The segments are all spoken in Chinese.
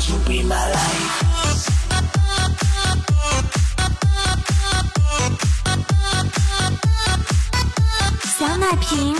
to be my life 小奶瓶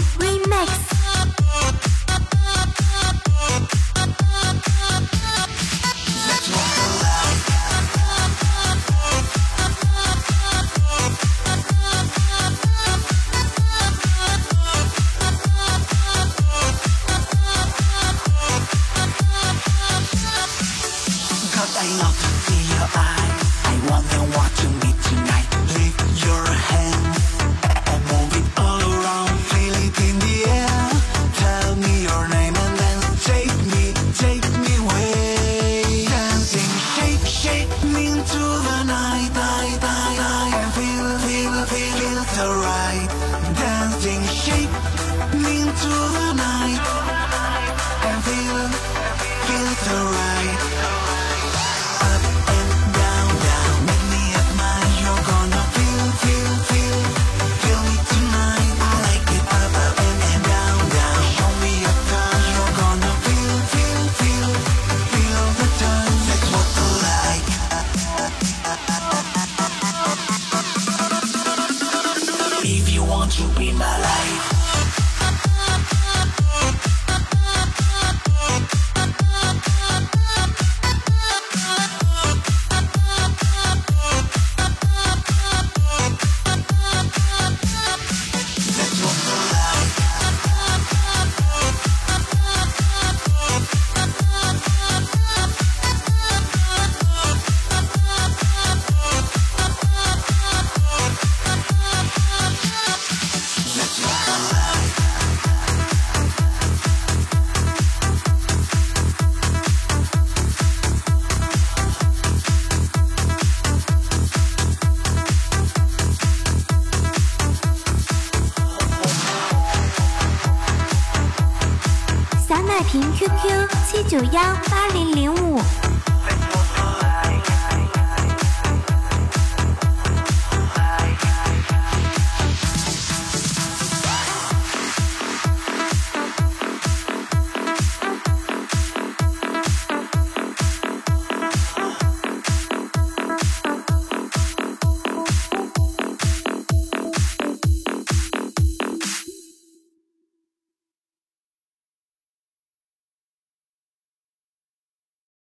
her right to be my life. 视频 qq 七九幺八零零五。